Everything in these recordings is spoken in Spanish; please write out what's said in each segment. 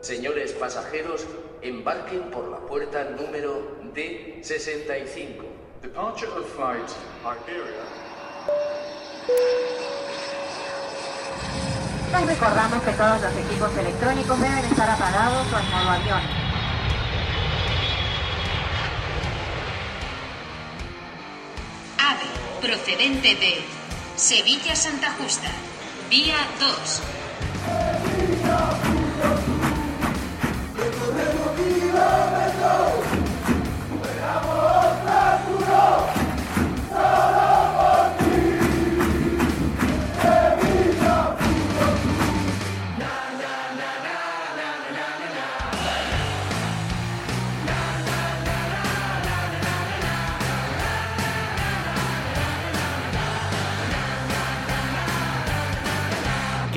Señores pasajeros, embarquen por la puerta número D65. Departure of flight Iberia. Les recordamos que todos los equipos electrónicos deben estar apagados o en modo avión. AVE, procedente de Sevilla-Santa Justa, vía 2.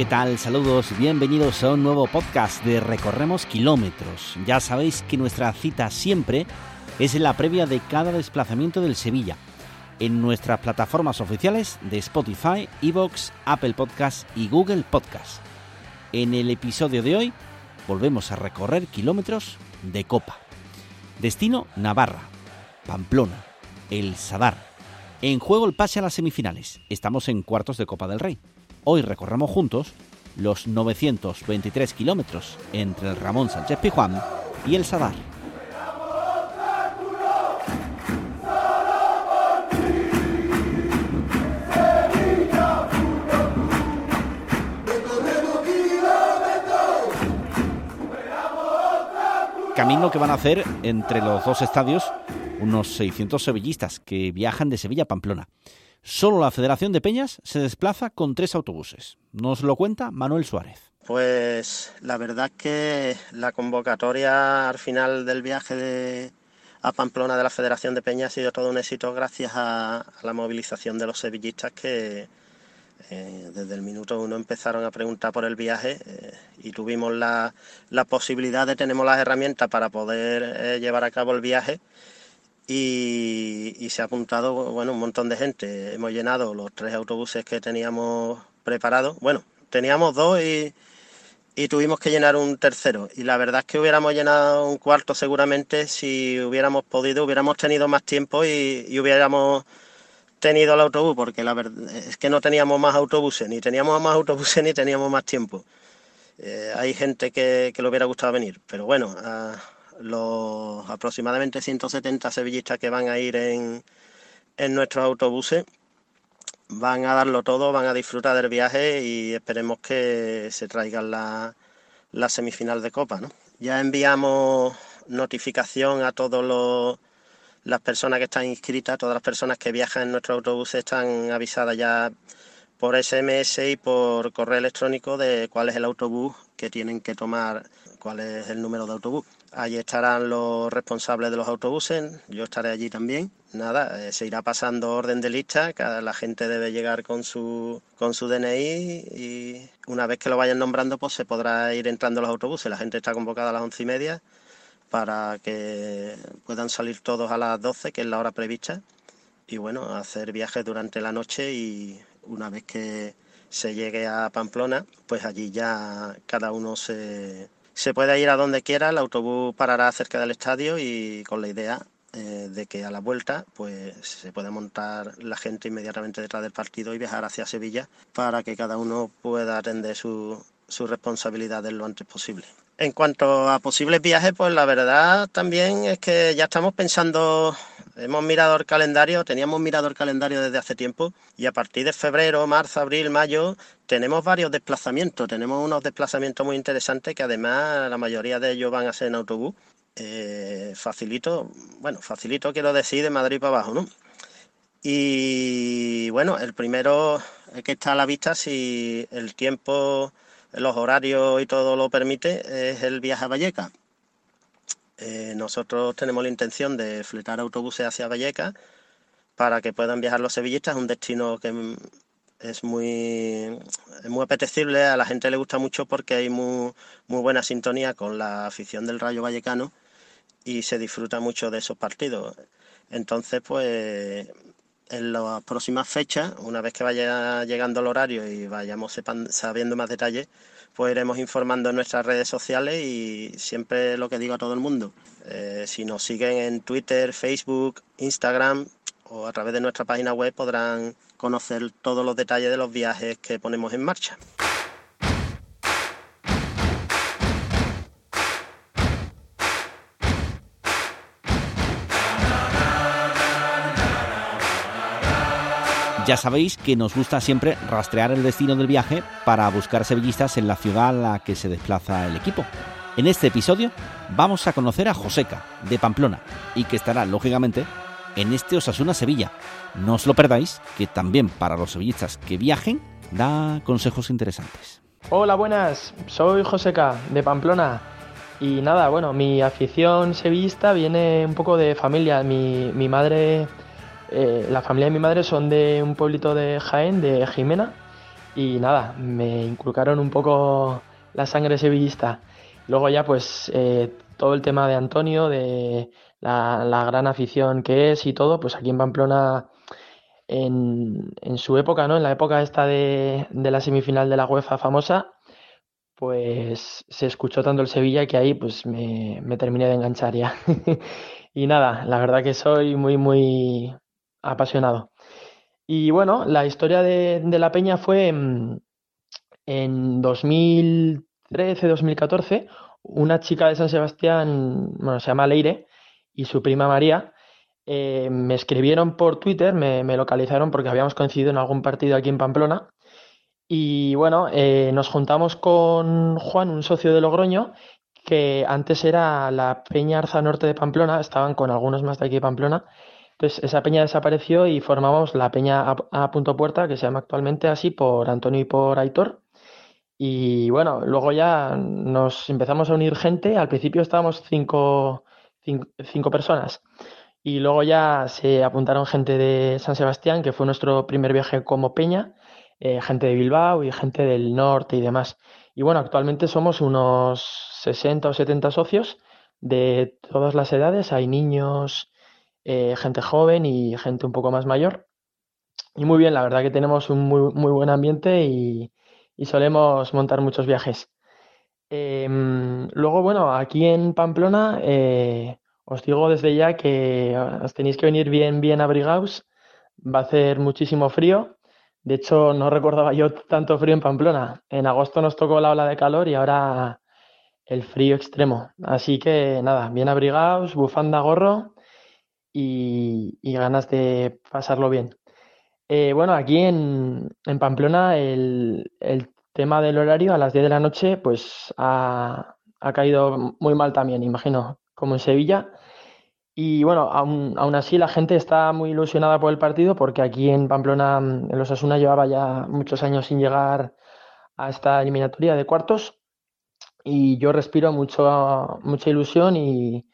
Tal? Saludos, bienvenidos a un nuevo podcast de Recorremos Kilómetros. Ya sabéis que nuestra cita siempre es en la previa de cada desplazamiento del Sevilla, en nuestras plataformas oficiales de Spotify, Evox, Apple Podcast y Google Podcast. En el episodio de hoy volvemos a recorrer kilómetros de Copa. Destino Navarra, Pamplona, El Sadar. En juego el pase a las semifinales. Estamos en cuartos de Copa del Rey. Hoy recorremos juntos los 923 kilómetros entre el Ramón Sánchez Pijuán y el Sadar. Camino que van a hacer entre los dos estadios unos 600 sevillistas que viajan de Sevilla a Pamplona. Solo la Federación de Peñas se desplaza con tres autobuses. Nos lo cuenta Manuel Suárez. Pues la verdad es que la convocatoria al final del viaje a Pamplona de la Federación de Peñas ha sido todo un éxito gracias a, a la movilización de los sevillistas que eh, desde el minuto uno empezaron a preguntar por el viaje eh, y tuvimos la, la, posibilidad de, tenemos las herramientas para poder eh, llevar a cabo el viaje y, se ha apuntado bueno, un montón de gente. Hemos llenado los tres autobuses que teníamos preparados. Bueno, teníamos dos y, y, tuvimos que llenar un tercero. Y la verdad es que hubiéramos llenado un cuarto seguramente si hubiéramos podido, hubiéramos tenido más tiempo y, y hubiéramos tenido el autobús, porque la verdad es que no teníamos más autobuses, ni teníamos más autobuses ni teníamos más tiempo. Eh, hay gente que, que, le hubiera gustado venir, pero bueno, a los aproximadamente 170 sevillistas que van a ir en, en nuestros autobuses van a darlo todo, van a disfrutar del viaje y esperemos que se traigan la, la semifinal de Copa. ¿no? Ya enviamos notificación a todos los las personas que están inscritas, todas las personas que viajan en nuestro autobús están avisadas ya por SMS y por correo electrónico de cuál es el autobús que tienen que tomar, cuál es el número de autobús. Allí estarán los responsables de los autobuses, yo estaré allí también. Nada, eh, se irá pasando orden de lista, cada la gente debe llegar con su, con su DNI y una vez que lo vayan nombrando pues se podrá ir entrando los autobuses. La gente está convocada a las once y media para que puedan salir todos a las 12, que es la hora prevista, y bueno, hacer viajes durante la noche y una vez que se llegue a Pamplona, pues allí ya cada uno se, se puede ir a donde quiera, el autobús parará cerca del estadio y con la idea eh, de que a la vuelta pues se pueda montar la gente inmediatamente detrás del partido y viajar hacia Sevilla para que cada uno pueda atender su, su responsabilidades lo antes posible. En cuanto a posibles viajes, pues la verdad también es que ya estamos pensando, hemos mirado el calendario, teníamos mirado el calendario desde hace tiempo y a partir de febrero, marzo, abril, mayo tenemos varios desplazamientos, tenemos unos desplazamientos muy interesantes que además la mayoría de ellos van a ser en autobús. Eh, facilito, bueno, facilito quiero decir de Madrid para abajo, ¿no? Y bueno, el primero es que está a la vista si el tiempo los horarios y todo lo permite, es el viaje a Valleca. Eh, nosotros tenemos la intención de fletar autobuses hacia Valleca para que puedan viajar los sevillistas, un destino que es muy, es muy apetecible, a la gente le gusta mucho porque hay muy, muy buena sintonía con la afición del Rayo Vallecano y se disfruta mucho de esos partidos. Entonces, pues en las próximas fechas, una vez que vaya llegando el horario y vayamos sabiendo más detalles, pues iremos informando en nuestras redes sociales y siempre lo que digo a todo el mundo, eh, si nos siguen en Twitter, Facebook, Instagram o a través de nuestra página web podrán conocer todos los detalles de los viajes que ponemos en marcha. Ya sabéis que nos gusta siempre rastrear el destino del viaje para buscar sevillistas en la ciudad a la que se desplaza el equipo. En este episodio vamos a conocer a Joseca, de Pamplona, y que estará, lógicamente, en este Osasuna Sevilla. No os lo perdáis, que también para los sevillistas que viajen da consejos interesantes. Hola, buenas, soy Joseca, de Pamplona. Y nada, bueno, mi afición sevillista viene un poco de familia. Mi, mi madre eh, la familia de mi madre son de un pueblito de Jaén, de Jimena, y nada, me inculcaron un poco la sangre sevillista. Luego ya pues eh, todo el tema de Antonio, de la, gran afición que es y todo, pues aquí en Pamplona en, su época, ¿no? En la época esta de, la semifinal de la UEFA famosa, pues se escuchó tanto el Sevilla que ahí pues me, me terminé de enganchar ya. y nada, la verdad que soy muy, muy, apasionado. Y bueno, la historia de, la peña fue en, 2013-2014, una chica de San Sebastián, bueno, se llama Leire, y su prima María, eh, me escribieron por Twitter, me, localizaron porque habíamos coincidido en algún partido aquí en Pamplona. Y bueno, eh, nos juntamos con Juan, un socio de Logroño, que antes era la Peña Arza Norte de Pamplona, estaban con algunos más de aquí de Pamplona, entonces, esa peña desapareció y formamos la peña a, Punto Puerta, que se llama actualmente así por Antonio y por Aitor. Y bueno, luego ya nos empezamos a unir gente. Al principio estábamos cinco, cinco, personas. Y luego ya se apuntaron gente de San Sebastián, que fue nuestro primer viaje como peña, eh, gente de Bilbao y gente del norte y demás. Y bueno, actualmente somos unos 60 o 70 socios de todas las edades. Hay niños, eh, gente joven y gente un poco más mayor. Y muy bien, la verdad que tenemos un muy, muy buen ambiente y, solemos montar muchos viajes. Em, luego, bueno, aquí en Pamplona eh, os digo desde ya que os tenéis que venir bien, bien abrigados. Va a hacer muchísimo frío. De hecho, no recordaba yo tanto frío en Pamplona. En agosto nos tocó la ola de calor y ahora el frío extremo. Así que nada, bien abrigados, bufanda, gorro y, ganas de pasarlo bien. Eh, bueno, aquí en, Pamplona el, tema del horario a las 10 de la noche pues ha, caído muy mal también, imagino, como en Sevilla. Y bueno, aún, así la gente está muy ilusionada por el partido porque aquí en Pamplona, en los Asuna llevaba ya muchos años sin llegar a esta eliminatoria de cuartos y yo respiro mucho, mucha ilusión y,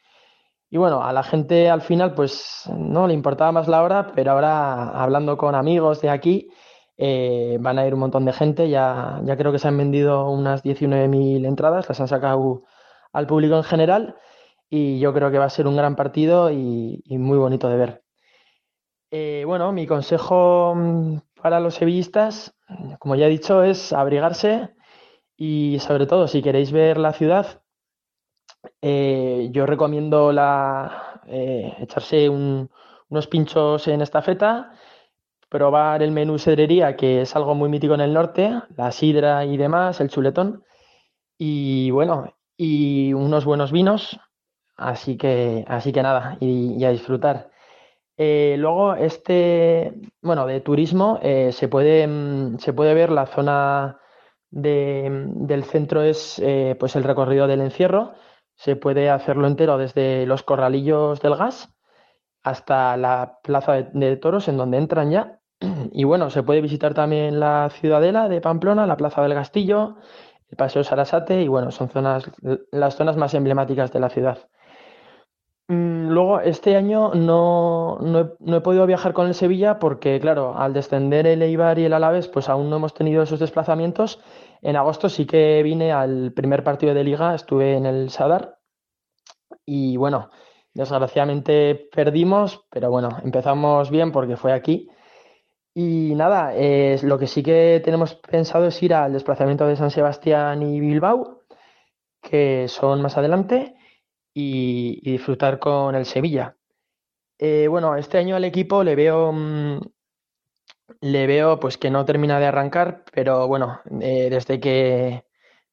y bueno, a la gente al final pues no le importaba más la hora, pero ahora hablando con amigos de aquí eh, van a ir un montón de gente, ya, ya creo que se han vendido unas 19.000 entradas, las han sacado al público en general y yo creo que va a ser un gran partido y, muy bonito de ver. Eh, bueno, mi consejo mm, para los sevillistas, como ya he dicho, es abrigarse y sobre todo si queréis ver la ciudad, eh, yo recomiendo eh, echarse unos pinchos en esta feta, probar el menú sedrería, que es algo muy mítico en el norte, la sidra y demás, el chuletón, y bueno, y unos buenos vinos, así que, así que nada, y, a disfrutar. Eh, luego, este, bueno, de turismo, se, puede, mm, se puede ver la zona del centro es pues el recorrido del encierro, se puede hacerlo entero desde los corralillos del gas hasta la plaza de, toros en donde entran ya. Y bueno, se puede visitar también la ciudadela de Pamplona, la plaza del Castillo, el Paseo Sarasate y bueno, son zonas, las zonas más emblemáticas de la ciudad. Mm, luego, este año no, he, podido viajar con el Sevilla porque, claro, al descender el Eibar y el Alavés, pues aún no hemos tenido esos desplazamientos. En agosto sí que vine al primer partido de liga, estuve en el Sadar y bueno, desgraciadamente perdimos, pero bueno, empezamos bien porque fue aquí. Y nada, lo que sí que tenemos pensado es ir al desplazamiento de San Sebastián y Bilbao, que son más adelante, y, disfrutar con el Sevilla. Eh, bueno, este año al equipo le veo, mm, le veo pues que no termina de arrancar, pero bueno, eh, desde que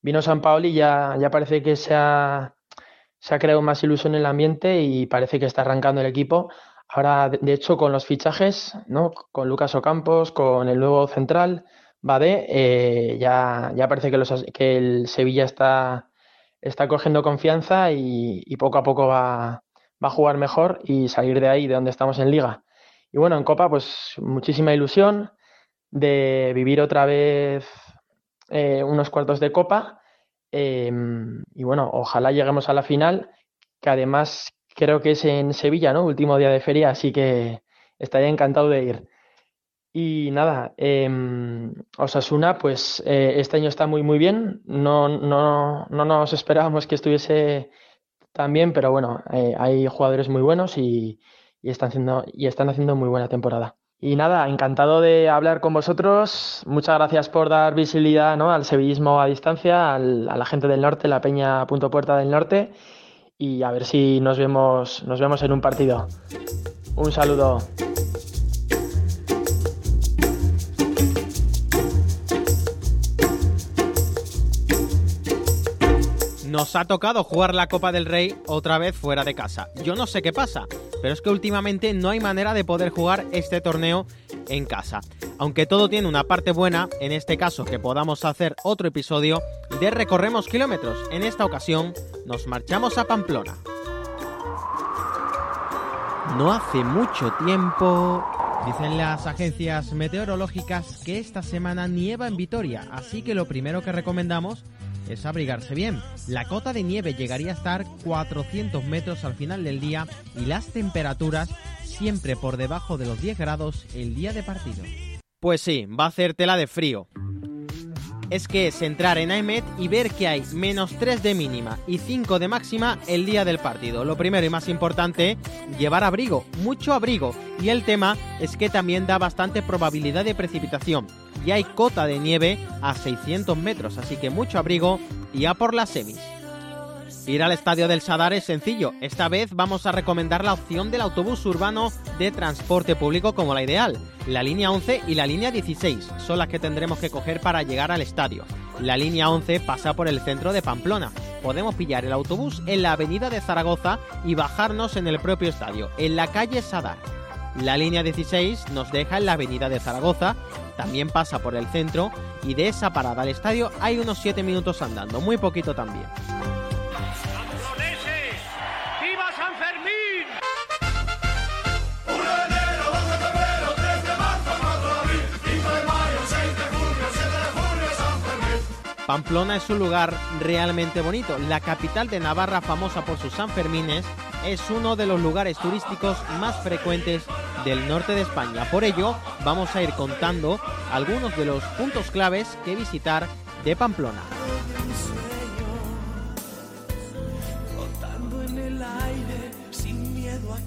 vino San Paoli ya, ya parece que se ha, se ha creado más ilusión en el ambiente y parece que está arrancando el equipo. Ahora, de hecho, con los fichajes, ¿no? Con Lucas Ocampos, con el nuevo central, Bade, eh, ya, ya parece que, que el Sevilla está, está cogiendo confianza y, poco a poco va, va, a jugar mejor y salir de ahí, de donde estamos en Liga. Y bueno, en Copa, pues muchísima ilusión de vivir otra vez eh, unos cuartos de Copa. Em, y bueno, ojalá lleguemos a la final, que además creo que es en Sevilla, ¿no? Último día de feria, así que estaría encantado de ir. Y nada, eh, Osasuna, pues eh, este año está muy, muy bien. No, no, no nos esperábamos que estuviese tan bien, pero bueno, eh, hay jugadores muy buenos y, están haciendo, y están haciendo muy buena temporada. Y nada, encantado de hablar con vosotros. Muchas gracias por dar visibilidad ¿no? al sevillismo a distancia, a la gente del norte, la Peña Punto Puerta del Norte y a ver si nos vemos, nos vemos en un partido. Un saludo. Nos ha tocado jugar la Copa del Rey otra vez fuera de casa. Yo no sé qué pasa, pero es que últimamente no hay manera de poder jugar este torneo en casa. Aunque todo tiene una parte buena, en este caso que podamos hacer otro episodio de Recorremos Kilómetros. En esta ocasión nos marchamos a Pamplona. No hace mucho tiempo... Dicen las agencias meteorológicas que esta semana nieva en Vitoria, así que lo primero que recomendamos es abrigarse bien. La cota de nieve llegaría a estar 400 metros al final del día y las temperaturas siempre por debajo de los 10 grados el día de partido. Pues sí, va a hacer tela de frío. Es que es entrar en IMET y ver que hay menos 3 de mínima y 5 de máxima el día del partido. Lo primero y más importante, llevar abrigo, mucho abrigo. Y el tema es que también da bastante probabilidad de precipitación. Y hay cota de nieve a 600 metros, así que mucho abrigo y a por las semis. Ir al estadio del Sadar es sencillo. Esta vez vamos a recomendar la opción del autobús urbano de transporte público como la ideal. La línea 11 y la línea 16 son las que tendremos que coger para llegar al estadio. La línea 11 pasa por el centro de Pamplona. Podemos pillar el autobús en la avenida de Zaragoza y bajarnos en el propio estadio, en la calle Sadar. La línea 16 nos deja en la avenida de Zaragoza, también pasa por el centro y de esa parada al estadio hay unos 7 minutos andando, muy poquito también. Pamplona es un lugar realmente bonito. La capital de Navarra, famosa por sus Sanfermines, es uno de los lugares turísticos más frecuentes del norte de España. Por ello, vamos a ir contando algunos de los puntos claves que visitar de Pamplona.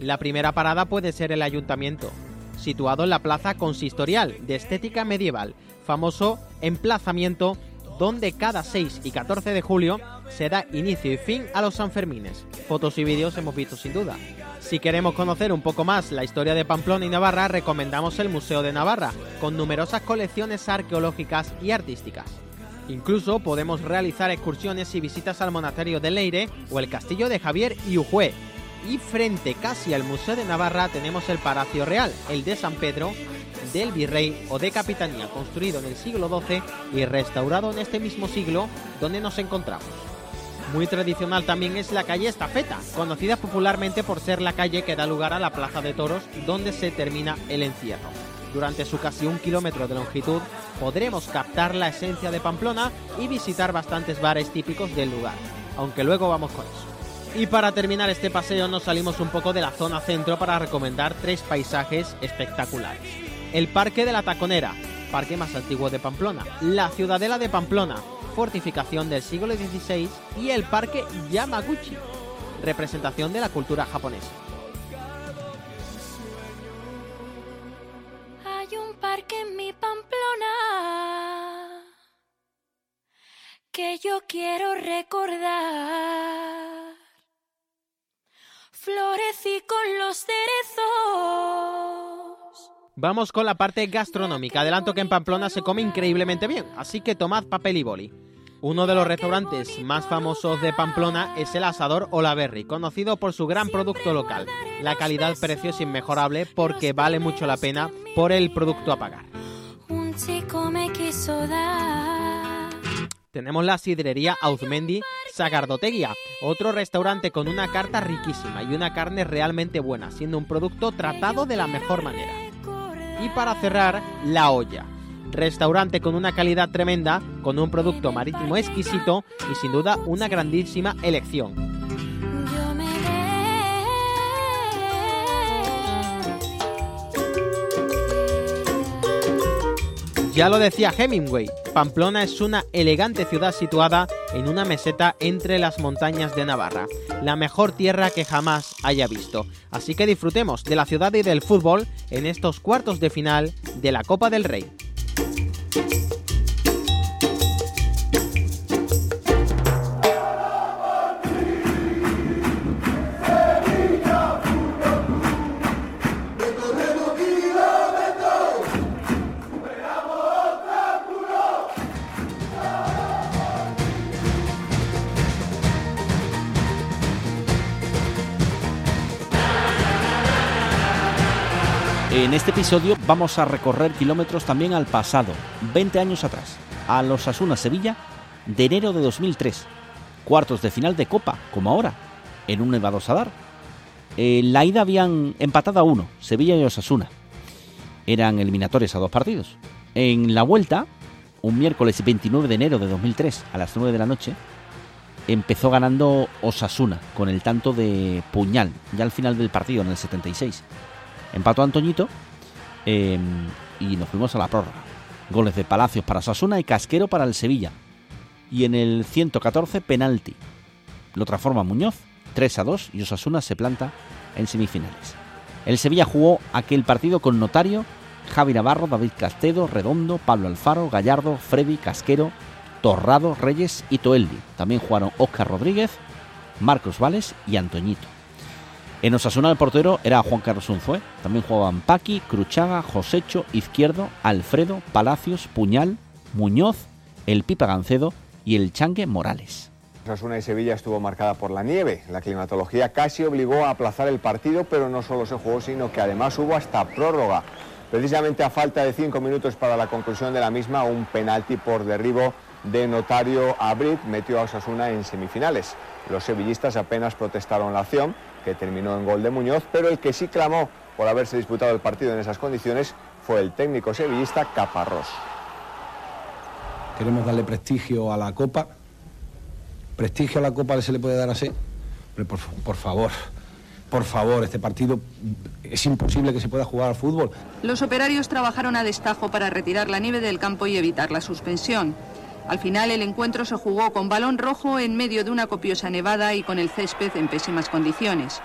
La primera parada puede ser el ayuntamiento, situado en la plaza consistorial de estética medieval, famoso emplazamiento donde cada 6 y 14 de julio se da inicio y fin a los Sanfermines. Fotos y vídeos hemos visto sin duda. Si queremos conocer un poco más la historia de Pamplona y Navarra, recomendamos el Museo de Navarra, con numerosas colecciones arqueológicas y artísticas. Incluso podemos realizar excursiones y visitas al monasterio de Leire o el castillo de Javier y Ujue. Y frente casi al Museo de Navarra tenemos el Palacio Real, el de San Pedro, del virrey o de capitanía construido en el siglo XII y restaurado en este mismo siglo donde nos encontramos. Muy tradicional también es la calle Estafeta, conocida popularmente por ser la calle que da lugar a la Plaza de Toros donde se termina el encierro. Durante su casi un kilómetro de longitud podremos captar la esencia de Pamplona y visitar bastantes bares típicos del lugar, aunque luego vamos con eso. Y para terminar este paseo nos salimos un poco de la zona centro para recomendar tres paisajes espectaculares. El Parque de la Taconera, parque más antiguo de Pamplona, la Ciudadela de Pamplona, fortificación del siglo XVI y el Parque Yamaguchi, representación de la cultura japonesa. Hay un parque en mi Pamplona que yo quiero recordar. Florecí con los cerezos. Vamos con la parte gastronómica. Adelanto que en Pamplona se come increíblemente bien, así que tomad papel y boli. Uno de los restaurantes más famosos de Pamplona es el Asador Olaverri, conocido por su gran producto local. La calidad-precio es inmejorable porque vale mucho la pena por el producto a pagar. Un chico me quiso dar. Tenemos la sidrería Auzmendi Sagardoteguia, otro restaurante con una carta riquísima y una carne realmente buena, siendo un producto tratado de la mejor manera. Y para cerrar, La Olla, restaurante con una calidad tremenda, con un producto marítimo exquisito y sin duda una grandísima elección. Ya lo decía Hemingway, Pamplona es una elegante ciudad situada en una meseta entre las montañas de Navarra, la mejor tierra que jamás haya visto. Así que disfrutemos de la ciudad y del fútbol en estos cuartos de final de la Copa del Rey. En este episodio vamos a recorrer kilómetros también al pasado, 20 años atrás, a los Asuna Sevilla de enero de 2003, cuartos de final de Copa, como ahora, en un Nevado Sadar. En la ida habían empatado a uno, Sevilla y Osasuna. Eran eliminatorios a dos partidos. En la vuelta, un miércoles 29 de enero de 2003, a las 9 de la noche, empezó ganando Osasuna con el tanto de puñal, ya al final del partido, en el 76. Empató Antoñito eh, y nos fuimos a la prórroga. Goles de Palacios para Osasuna y Casquero para el Sevilla. Y en el 114, penalti. Lo transforma Muñoz, 3 a 2, y Osasuna se planta en semifinales. El Sevilla jugó aquel partido con Notario, Javi Navarro, David Castedo, Redondo, Pablo Alfaro, Gallardo, Freddy, Casquero, Torrado, Reyes y Toeldi. También jugaron Óscar Rodríguez, Marcos Vales y Antoñito. En Osasuna el portero era Juan Carlos Unzué. También jugaban Paqui, Cruchaga, Josecho, Izquierdo, Alfredo, Palacios, Puñal, Muñoz, el Pipa Gancedo y el Changue Morales. Osasuna y Sevilla estuvo marcada por la nieve. La climatología casi obligó a aplazar el partido, pero no solo se jugó, sino que además hubo hasta prórroga. Precisamente a falta de cinco minutos para la conclusión de la misma, un penalti por derribo de Notario a Brit metió a Osasuna en semifinales. Los sevillistas apenas protestaron la acción, que terminó en gol de Muñoz, pero el que sí clamó por haberse disputado el partido en esas condiciones fue el técnico sevillista Caparrós. Queremos darle prestigio a la Copa. Prestigio a la Copa se le puede dar así. Pero por, por favor, por favor, este partido es imposible que se pueda jugar al fútbol. Los operarios trabajaron a destajo para retirar la nieve del campo y evitar la suspensión. Al final el encuentro se jugó con balón rojo en medio de una copiosa nevada y con el césped en pésimas condiciones.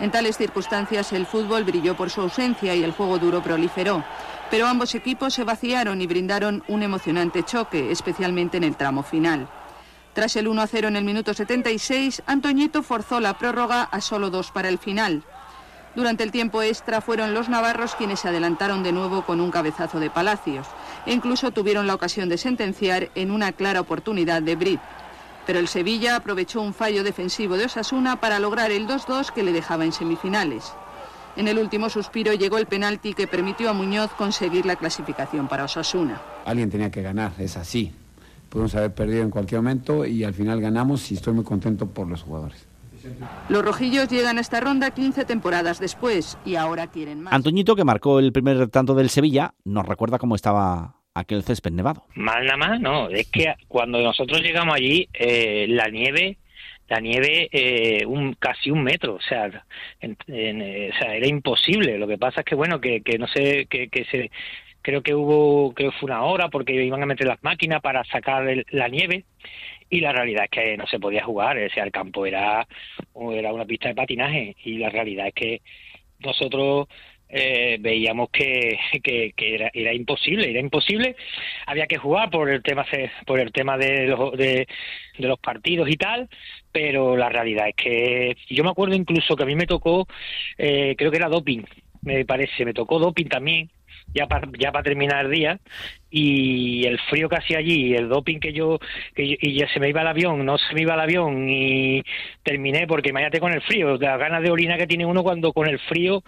En tales circunstancias el fútbol brilló por su ausencia y el juego duro proliferó, pero ambos equipos se vaciaron y brindaron un emocionante choque, especialmente en el tramo final. Tras el 1 a 0 en el minuto 76, Antoñito forzó la prórroga a solo dos para el final. Durante el tiempo extra fueron los navarros quienes se adelantaron de nuevo con un cabezazo de Palacios incluso tuvieron la ocasión de sentenciar en una clara oportunidad de Brit. Pero el Sevilla aprovechó un fallo defensivo de Osasuna para lograr el 2-2 que le dejaba en semifinales. En el último suspiro llegó el penalti que permitió a Muñoz conseguir la clasificación para Osasuna. Alguien tenía que ganar, es así. Podemos haber perdido en cualquier momento y al final ganamos y estoy muy contento por los jugadores. Los rojillos llegan a esta ronda 15 temporadas después y ahora quieren más. Antoñito, que marcó el primer tanto del Sevilla, nos recuerda cómo estaba aquel césped nevado. Mal nada más, no. Es que cuando nosotros llegamos allí, eh, la nieve, la nieve, eh, un casi un metro, o sea, eh, o sea, era imposible. Lo que pasa es que bueno, que, que no sé, que, se, creo que hubo, creo que fue una hora porque iban a meter las máquinas para sacar la nieve y la realidad es que no se podía jugar, o sea, el campo era, era una pista de patinaje y la realidad es que nosotros eh, veíamos que, que, era, era, imposible, era imposible. Había que jugar por el tema por el tema de los, de, los partidos y tal, pero la realidad es que yo me acuerdo incluso que a mí me tocó, eh, creo que era doping, me parece, me tocó doping también ya para ya para terminar el día y el frío que hacía allí el doping que yo que y ya se me iba el avión no se me iba el avión y terminé porque imagínate con el frío las ganas de orina que tiene uno cuando con el frío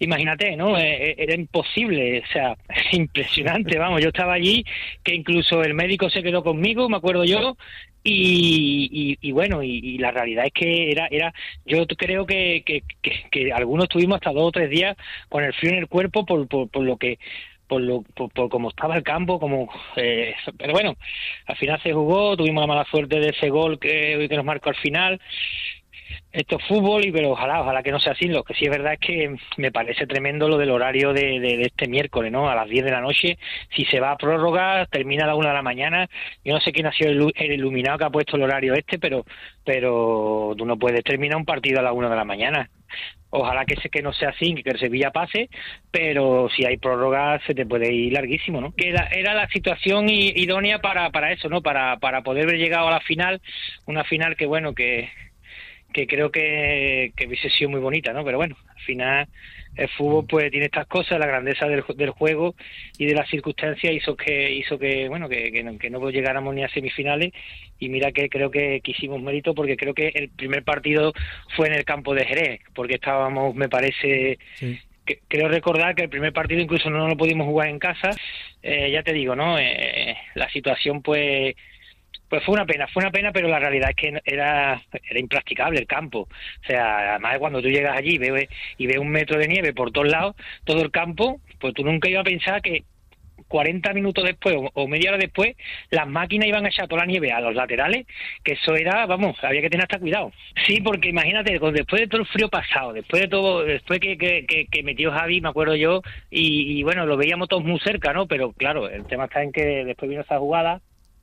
imagínate no e, e, era imposible o sea impresionante vamos yo estaba allí que incluso el médico se quedó conmigo me acuerdo yo y, y, bueno y, la realidad es que era era yo creo que, que, que, algunos tuvimos hasta dos o tres días con el frío en el cuerpo por, por, por lo que por lo por, por cómo estaba el campo como eh, pero bueno al final se jugó tuvimos la mala suerte de ese gol que, que nos marcó al final esto es fútbol y pero ojalá ojalá que no sea así. Lo que sí es verdad es que me parece tremendo lo del horario de, de, este miércoles no a las 10 de la noche si se va a prórroga termina a la una de la mañana. Yo no sé quién ha sido el, iluminado que ha puesto el horario este pero pero tú no puedes terminar un partido a la una de la mañana. Ojalá que que no sea así que el Sevilla pase pero si hay prórroga se te puede ir larguísimo no que era, era la situación idónea para para eso no para para poder haber llegado a la final una final que bueno que que creo que, que hubiese sido muy bonita, ¿no? Pero bueno, al final el fútbol pues tiene estas cosas, la grandeza del, del juego y de las circunstancias hizo que hizo que bueno que, que, no, llegáramos ni a semifinales y mira que creo que, hicimos mérito porque creo que el primer partido fue en el campo de Jerez porque estábamos me parece creo recordar que el primer partido incluso no lo pudimos jugar en casa. Eh, ya te digo no eh, la situación pues pues fue una pena, fue una pena, pero la realidad es que era, era impracticable el campo. O sea, además cuando tú llegas allí y ves, y ves un metro de nieve por todos lados, todo el campo, pues tú nunca ibas a pensar que 40 minutos después o, media hora después, las máquinas iban a echar toda la nieve a los laterales, que eso era, vamos, había que tener hasta cuidado. Sí, porque imagínate, después de todo el frío pasado, después de todo, después que, que, metió Javi, me acuerdo yo, y, y, bueno, lo veíamos todos muy cerca, ¿no? Pero claro, el tema está en que después vino esa jugada,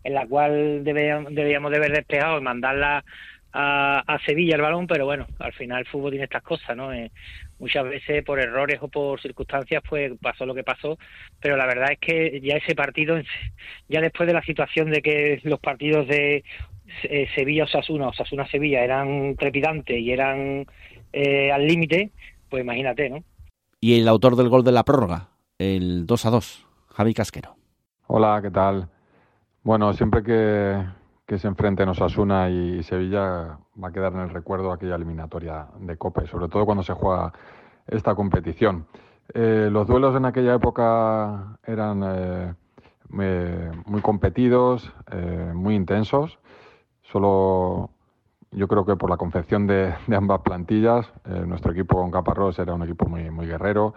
en la cual debíamos, debíamos de haber despejado y mandarla a, a, Sevilla el balón, pero bueno, al final el fútbol tiene estas cosas, ¿no? Eh, muchas veces por errores o por circunstancias pues pasó lo que pasó, pero la verdad es que ya ese partido, ya después de la situación de que los partidos de eh, Sevilla-Osasuna, Osasuna-Sevilla eran trepidantes y eran eh, al límite, pues imagínate, ¿no? Y el autor del gol de la prórroga, el 2 a 2, Javi Casquero. Hola, ¿qué tal? Bueno, siempre que, se enfrenten Osasuna y Sevilla va a quedar en el recuerdo aquella eliminatoria de Copa y sobre todo cuando se juega esta competición. Eh, los duelos en aquella época eran eh, muy competidos, eh, muy intensos. Solo yo creo que por la confección de, ambas plantillas, nuestro equipo con Caparrós era un equipo muy, muy guerrero,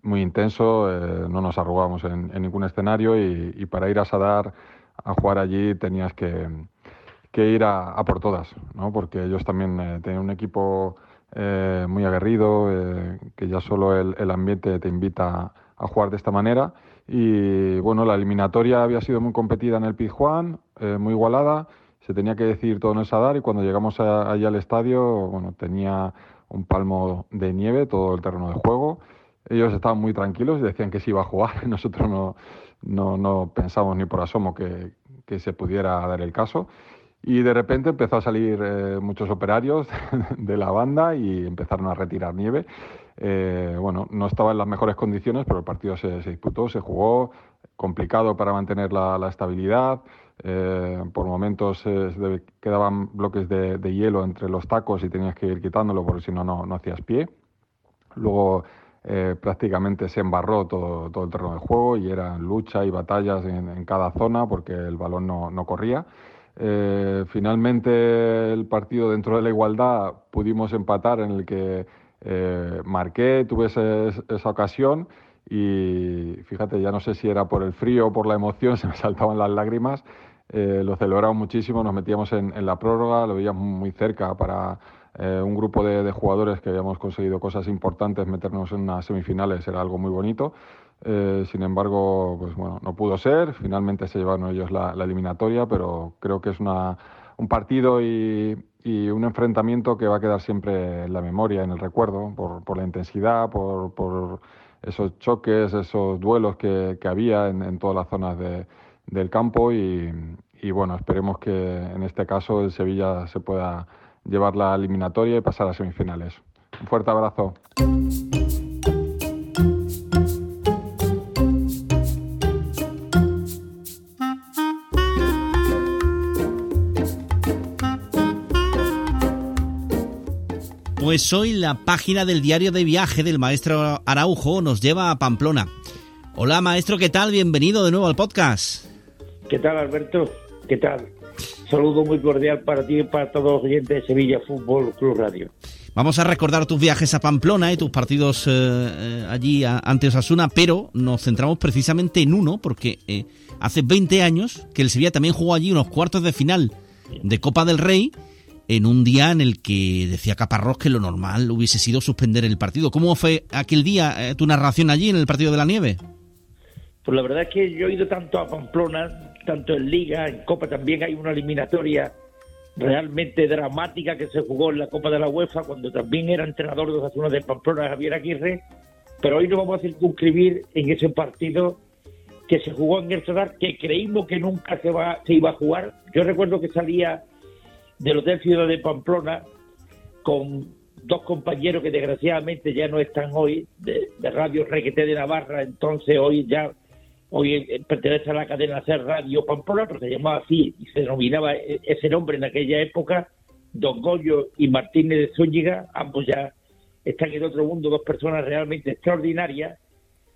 muy intenso, no nos arrugábamos en, ningún escenario y, y para ir a Sadar a jugar allí tenías que, ir a, por todas, ¿no? porque ellos también eh, tenían un equipo eh, muy aguerrido, eh, que ya solo el, ambiente te invita a jugar de esta manera. Y bueno, la eliminatoria había sido muy competida en el Pizjuán, muy igualada, se tenía que decidir todo en el Sadar y cuando llegamos allí al estadio, bueno, tenía un palmo de nieve todo el terreno de juego. Ellos estaban muy tranquilos y decían que se iba a jugar, nosotros no, no, no pensamos ni por asomo que, se pudiera dar el caso. Y de repente empezó a salir eh, muchos operarios de la banda y empezaron a retirar nieve. Eh, bueno, no estaba en las mejores condiciones, pero el partido se, disputó, se jugó, complicado para mantener la, estabilidad. Eh, por momentos quedaban bloques de, de, hielo entre los tacos y tenías que ir quitándolo porque si no, no hacías pie. Luego eh, prácticamente se embarró todo, el terreno de juego y eran lucha y batallas en, cada zona porque el balón no, corría. Eh, finalmente el partido dentro de la igualdad pudimos empatar en el que eh, marqué, tuve esa ocasión y fíjate, ya no sé si era por el frío o por la emoción, se me saltaban las lágrimas. lo celebramos muchísimo, nos metíamos en, en la prórroga, lo veíamos muy cerca para eh, un grupo de, jugadores que habíamos conseguido cosas importantes, meternos en unas semifinales era algo muy bonito. Eh, sin embargo, pues bueno, no pudo ser. Finalmente se llevaron ellos la, eliminatoria, pero creo que es una, un partido y, un enfrentamiento que va a quedar siempre en la memoria, en el recuerdo, por, la intensidad, por, esos choques, esos duelos que, había en, todas las zonas del campo y, y bueno, esperemos que en este caso el Sevilla se pueda llevar la eliminatoria y pasar a semifinales. Un fuerte abrazo. Pues hoy la página del diario de viaje del maestro Araujo nos lleva a Pamplona. Hola maestro, ¿qué tal? Bienvenido de nuevo al podcast. ¿Qué tal Alberto? ¿Qué tal? Saludo muy cordial para ti y para todos los oyentes de Sevilla Fútbol Club Radio. Vamos a recordar tus viajes a Pamplona y tus partidos eh, eh, allí ante Osasuna, pero nos centramos precisamente en uno, porque eh, hace 20 años que el Sevilla también jugó allí unos cuartos de final de Copa del Rey en un día en el que decía Caparrós que lo normal hubiese sido suspender el partido. ¿Cómo fue aquel día tu narración allí en el partido de la nieve? Pues la verdad es que yo he ido tanto a Pamplona, tanto en Liga, en Copa también hay una eliminatoria realmente dramática que se jugó en la Copa de la UEFA cuando también era entrenador de Osasuna de Pamplona Javier Aguirre, pero hoy nos vamos a circunscribir en ese partido que se jugó en el Sadar, que creímos que nunca se, va, iba a jugar. Yo recuerdo que salía del Hotel Ciudad de Pamplona con dos compañeros que desgraciadamente ya no están hoy, de, de Radio Requete de Navarra, entonces hoy ya hoy eh, pertenece a la cadena Ser Radio Pamplona, pero se llamaba así y se denominaba e, ese nombre en aquella época, Don Goyo y Martínez de Zúñiga, ambos ya están en otro mundo, dos personas realmente extraordinarias,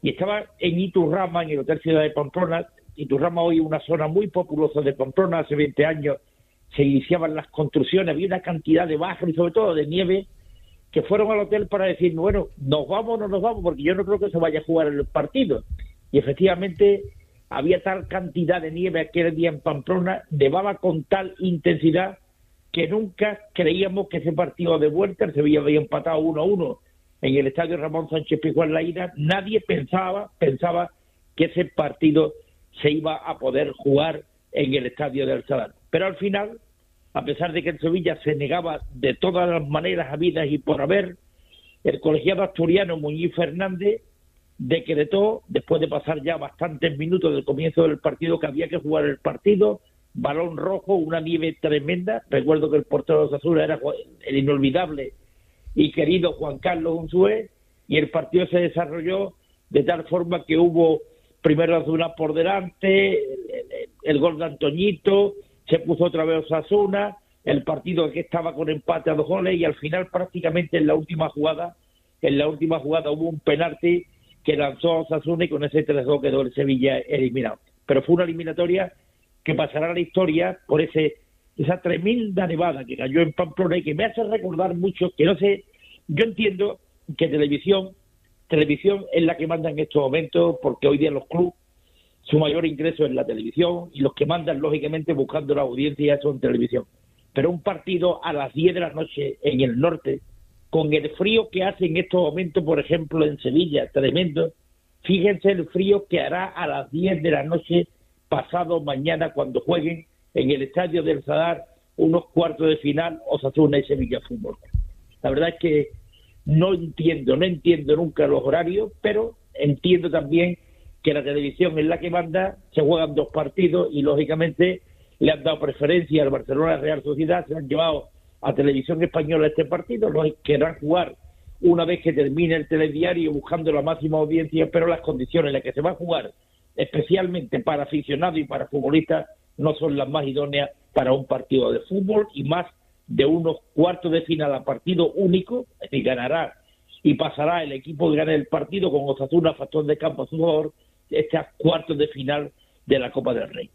y estaba en Iturrama, en el Hotel Ciudad de Pamplona, Iturrama hoy es una zona muy populosa de Pamplona, hace 20 años se iniciaban las construcciones, había una cantidad de bajas y sobre todo de nieve, que fueron al hotel para decir, bueno, nos vamos o no nos vamos, porque yo no creo que se vaya a jugar el partido y efectivamente había tal cantidad de nieve aquel día en Pamplona, nevaba con tal intensidad que nunca creíamos que ese partido de vuelta, el Sevilla había empatado 1 a 1 en el estadio Ramón Sánchez Pizjuán La Ira, nadie pensaba, pensaba que ese partido se iba a poder jugar en el estadio del Sadar. Pero al final, a pesar de que el Sevilla se negaba de todas las maneras habidas y por haber, el colegiado asturiano Muñiz Fernández decretó, después de pasar ya bastantes minutos del comienzo del partido, que había que jugar el partido, balón rojo, una nieve tremenda. Recuerdo que el portero de Azul era el inolvidable y querido Juan Carlos Unzué, y el partido se desarrolló de tal forma que hubo primero Osasuna por delante, el, gol de Antoñito, se puso otra vez Osasuna, el partido que estaba con empate a dos goles y al final prácticamente en la última jugada, en la última jugada hubo un penalti que lanzó Osasuna y con ese 3-2 quedó el Sevilla eliminado. Pero fue una eliminatoria que pasará a la historia por ese esa tremenda nevada que cayó en Pamplona y que me hace recordar mucho que no sé, yo entiendo que televisión, televisión es la que manda en estos momentos porque hoy día los clubes su mayor ingreso es la televisión y los que mandan lógicamente buscando la audiencia son televisión. Pero un partido a las 10 de la noche en el norte con el frío que hace en estos momentos, por ejemplo, en Sevilla, tremendo. Fíjense el frío que hará a las 10 de la noche pasado mañana cuando jueguen en el estadio del Sadar unos cuartos de final Osasuna y Sevilla Fútbol. La verdad es que no entiendo, no entiendo nunca los horarios, pero entiendo también que la televisión es la que manda, se juegan dos partidos y lógicamente le han dado preferencia al Barcelona Real Sociedad, se han llevado a Televisión Española este partido, lo querrán jugar una vez que termine el telediario buscando la máxima audiencia, pero las condiciones en las que se va a jugar, especialmente para aficionados y para futbolistas, no son las más idóneas para un partido de fútbol y más de unos cuartos de final a partido único, es decir, ganará y pasará el equipo que gane el partido con Osasuna, factor de campo a su favor, este cuartos de final de la Copa del Rey.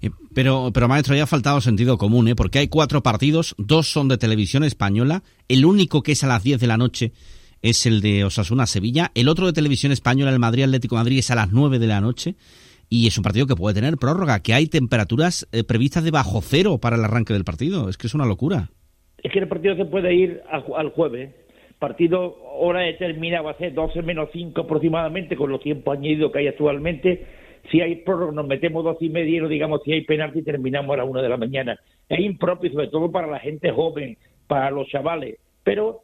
Eh, pero, pero maestro, ya ha faltado sentido común, ¿eh? porque hay cuatro partidos, dos son de televisión española, el único que es a las 10 de la noche es el de Osasuna-Sevilla, el otro de televisión española, el Madrid-Atlético Madrid, es a las 9 de la noche, y es un partido que puede tener prórroga, que hay temperaturas eh, previstas de bajo cero para el arranque del partido, es que es una locura. Es que el partido se puede ir al jueves, partido hora determinada va a ser 12 menos 5 aproximadamente, con los tiempos añadidos que hay actualmente, si hay prórroga nos metemos dos y media y no digamos si hay penalti terminamos a la una de la mañana. Es impropio, sobre todo para la gente joven, para los chavales. Pero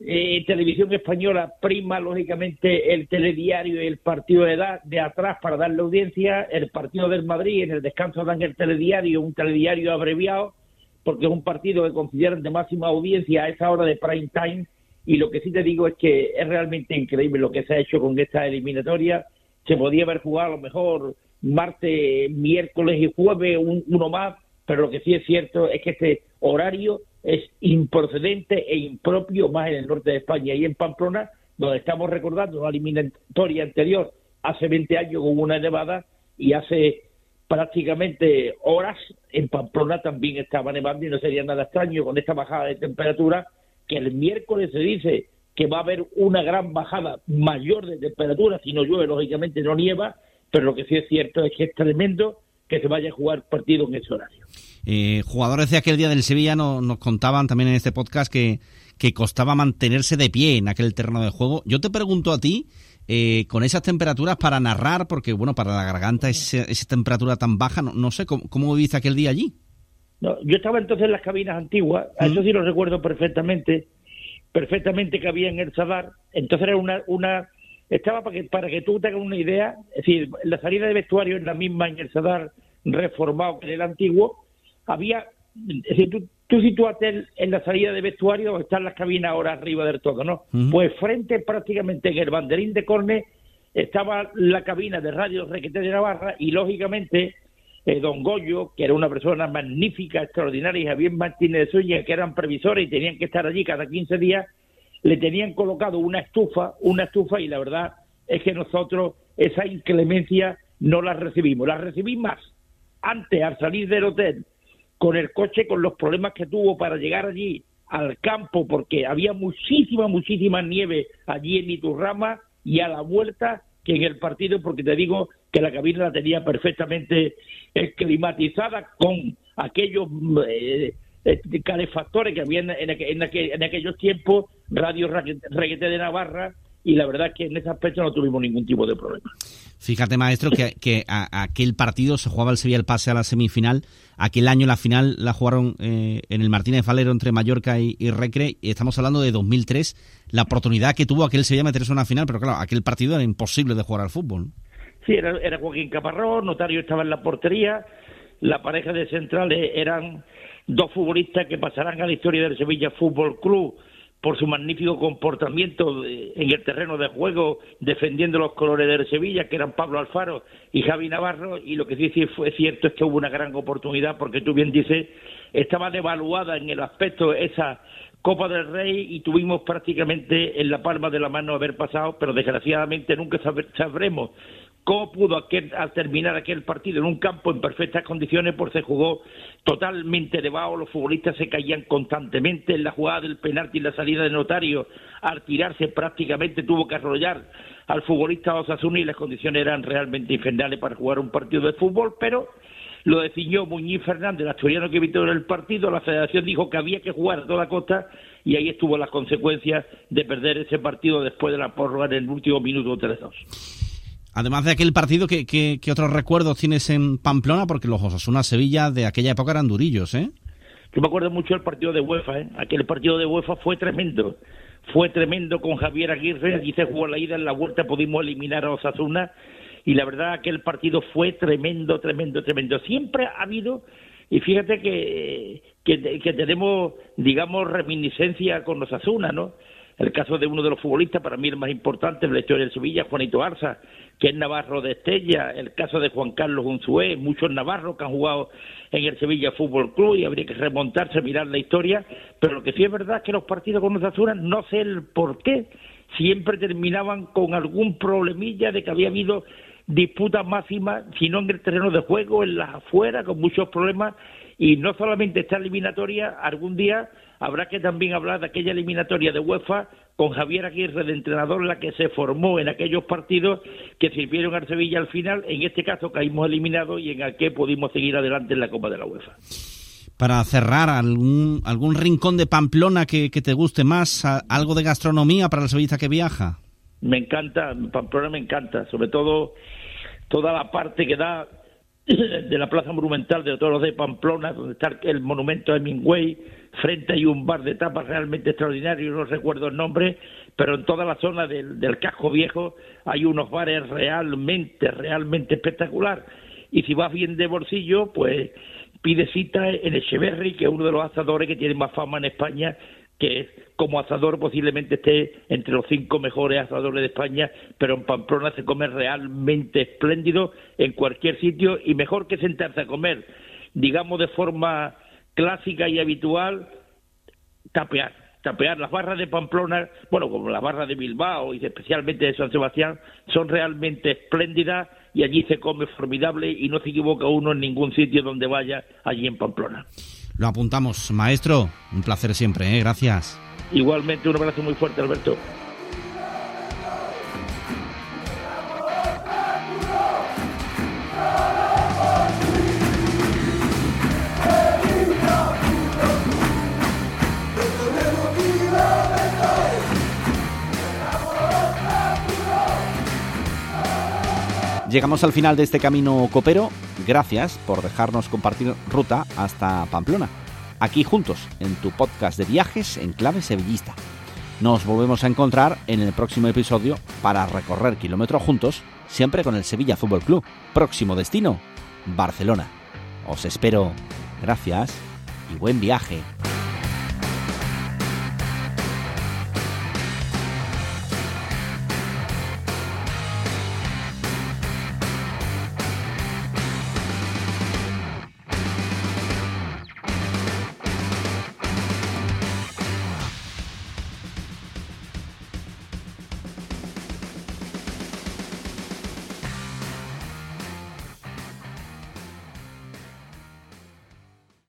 eh, televisión española prima lógicamente el telediario y el partido de, da- de atrás para darle audiencia, el partido del Madrid en el descanso dan el telediario, un telediario abreviado, porque es un partido que consideran de máxima audiencia a esa hora de prime time y lo que sí te digo es que es realmente increíble lo que se ha hecho con esta eliminatoria, se podía haber jugado a lo mejor martes, miércoles y jueves un- uno más, pero lo que sí es cierto es que este horario es improcedente e impropio más en el norte de España y en Pamplona, donde estamos recordando una eliminatoria anterior hace 20 años hubo una nevada y hace prácticamente horas en Pamplona también estaba nevando y no sería nada extraño con esta bajada de temperatura que el miércoles se dice que va a haber una gran bajada mayor de temperatura, si no llueve lógicamente no nieva, pero lo que sí es cierto es que es tremendo que se vaya a jugar partido en ese horario. Eh, jugadores de aquel día del Sevilla no- nos contaban también en este podcast que, que costaba mantenerse de pie en aquel terreno de juego. Yo te pregunto a ti, eh, con esas temperaturas para narrar, porque bueno, para la garganta esa temperatura tan baja, no, no sé, ¿cómo, ¿cómo viviste aquel día allí? No, yo estaba entonces en las cabinas antiguas, a eso sí lo recuerdo perfectamente, perfectamente que había en el Sadar, entonces era una, una estaba para que, para que tú tengas una idea, es decir, la salida de vestuario es la misma en el Sadar reformado que en el antiguo, había, es decir, tú, tú sitúate en, la salida de vestuario están las cabinas ahora arriba del todo, ¿no? Pues frente prácticamente en el banderín de Corne estaba la cabina de Radio Requete de Navarra y lógicamente eh, don Goyo, que era una persona magnífica, extraordinaria, y Javier Martínez de Zúñiga, que eran previsores y tenían que estar allí cada 15 días, le tenían colocado una estufa, una estufa, y la verdad es que nosotros esa inclemencia no la recibimos. La recibí más antes al salir del hotel con el coche, con los problemas que tuvo para llegar allí al campo, porque había muchísima, muchísima nieve allí en Iturrama y a la vuelta que en el partido, porque te digo que la cabina la tenía perfectamente climatizada con aquellos eh, eh, calefactores que había en, en en aqu- en aquellos tiempos, Radio Raque- Reguete de Navarra, y la verdad es que en ese aspecto no tuvimos ningún tipo de problema. Fíjate, maestro, que, que a- aquel partido se jugaba el Sevilla el pase a la semifinal. Aquel año la final la jugaron eh, en el Martínez Valero entre Mallorca y, y Recre. Y estamos hablando de 2003, la oportunidad que tuvo aquel Sevilla meterse en una final. Pero claro, aquel partido era imposible de jugar al fútbol. Sí, era, era Joaquín Caparrós, Notario estaba en la portería, la pareja de centrales eran dos futbolistas que pasarán a la historia del Sevilla Fútbol Club por su magnífico comportamiento de- en el terreno de juego defendiendo los colores del Sevilla, que eran Pablo Alfaro y Javi Navarro, y lo que sí sí fue cierto es que hubo una gran oportunidad, porque tú bien dices, estaba devaluada en el aspecto esa Copa del Rey y tuvimos prácticamente en la palma de la mano haber pasado, pero desgraciadamente nunca sabremos cómo pudo aquel, al terminar aquel partido en un campo en perfectas condiciones, porque se jugó totalmente debajo, los futbolistas se caían constantemente en la jugada del penalti y la salida de notario, al tirarse prácticamente tuvo que arrollar al futbolista Osasuna y las condiciones eran realmente infernales para jugar un partido de fútbol, pero lo definió Muñiz Fernández, el asturiano que evitó el partido, la federación dijo que había que jugar a toda costa y ahí estuvo las consecuencias de perder ese partido después de la prórroga en el último minuto 3-2. Además de aquel partido, ¿qué, qué, otros recuerdos tienes en Pamplona? Porque los Osasuna Sevilla de aquella época eran durillos, ¿eh? Yo me acuerdo mucho del partido de UEFA, ¿eh? aquel partido de UEFA fue tremendo, fue tremendo con Javier Aguirre, aquí se jugó la ida, en la vuelta pudimos eliminar a Osasuna y la verdad aquel partido fue tremendo, tremendo, tremendo. Siempre ha habido, y fíjate que, que tenemos, digamos, reminiscencia con Osasuna, ¿no? El caso de uno de los futbolistas, para mí el más importante de la historia del Sevilla, Juanito Arza, que es Navarro de Estella, el caso de Juan Carlos Unzué, muchos navarros que han jugado en el Sevilla Fútbol Club y habría que remontarse mirar la historia, pero lo que sí es verdad es que los partidos con Osasuna, no sé el por qué, siempre terminaban con algún problemilla de que había habido disputas máximas, sino en el terreno de juego, en las afueras, con muchos problemas, y no solamente esta eliminatoria, algún día habrá que también hablar de aquella eliminatoria de UEFA con Javier Aguirre de entrenador, la que se formó en aquellos partidos que sirvieron al Sevilla al final, en este caso caímos eliminados y en el que pudimos seguir adelante en la Copa de la UEFA. Para cerrar, ¿algún, algún rincón de Pamplona que, que te guste más? ¿A- ¿Algo de gastronomía para el sevillista que viaja? Me encanta, Pamplona me encanta, sobre todo toda la parte que da de la Plaza Monumental de Toros de Pamplona, donde está el monumento de Hemingway, frente hay un bar de tapas realmente extraordinario, no recuerdo el nombre, pero en toda la zona del, del casco viejo hay unos bares realmente, realmente espectacular. Y si vas bien de bolsillo, pues pide cita en Echeverry, que es uno de los asadores que tiene más fama en España, que como asador posiblemente esté entre los cinco mejores asadores de España, pero en Pamplona se come realmente espléndido en cualquier sitio y mejor que sentarse a comer, digamos de forma clásica y habitual, tapear. Tapear las barras de Pamplona, bueno, como las barras de Bilbao y especialmente de San Sebastián, son realmente espléndidas y allí se come formidable y no se equivoca uno en ningún sitio donde vaya allí en Pamplona. Lo apuntamos. Maestro, un placer siempre, ¿eh? gracias. Igualmente, un abrazo muy fuerte, Alberto. Llegamos al final de este camino copero. Gracias por dejarnos compartir ruta hasta Pamplona. Aquí juntos, en tu podcast de viajes en clave sevillista. Nos volvemos a encontrar en el próximo episodio para recorrer kilómetros juntos, siempre con el Sevilla Fútbol Club. Próximo destino, Barcelona. Os espero. Gracias y buen viaje.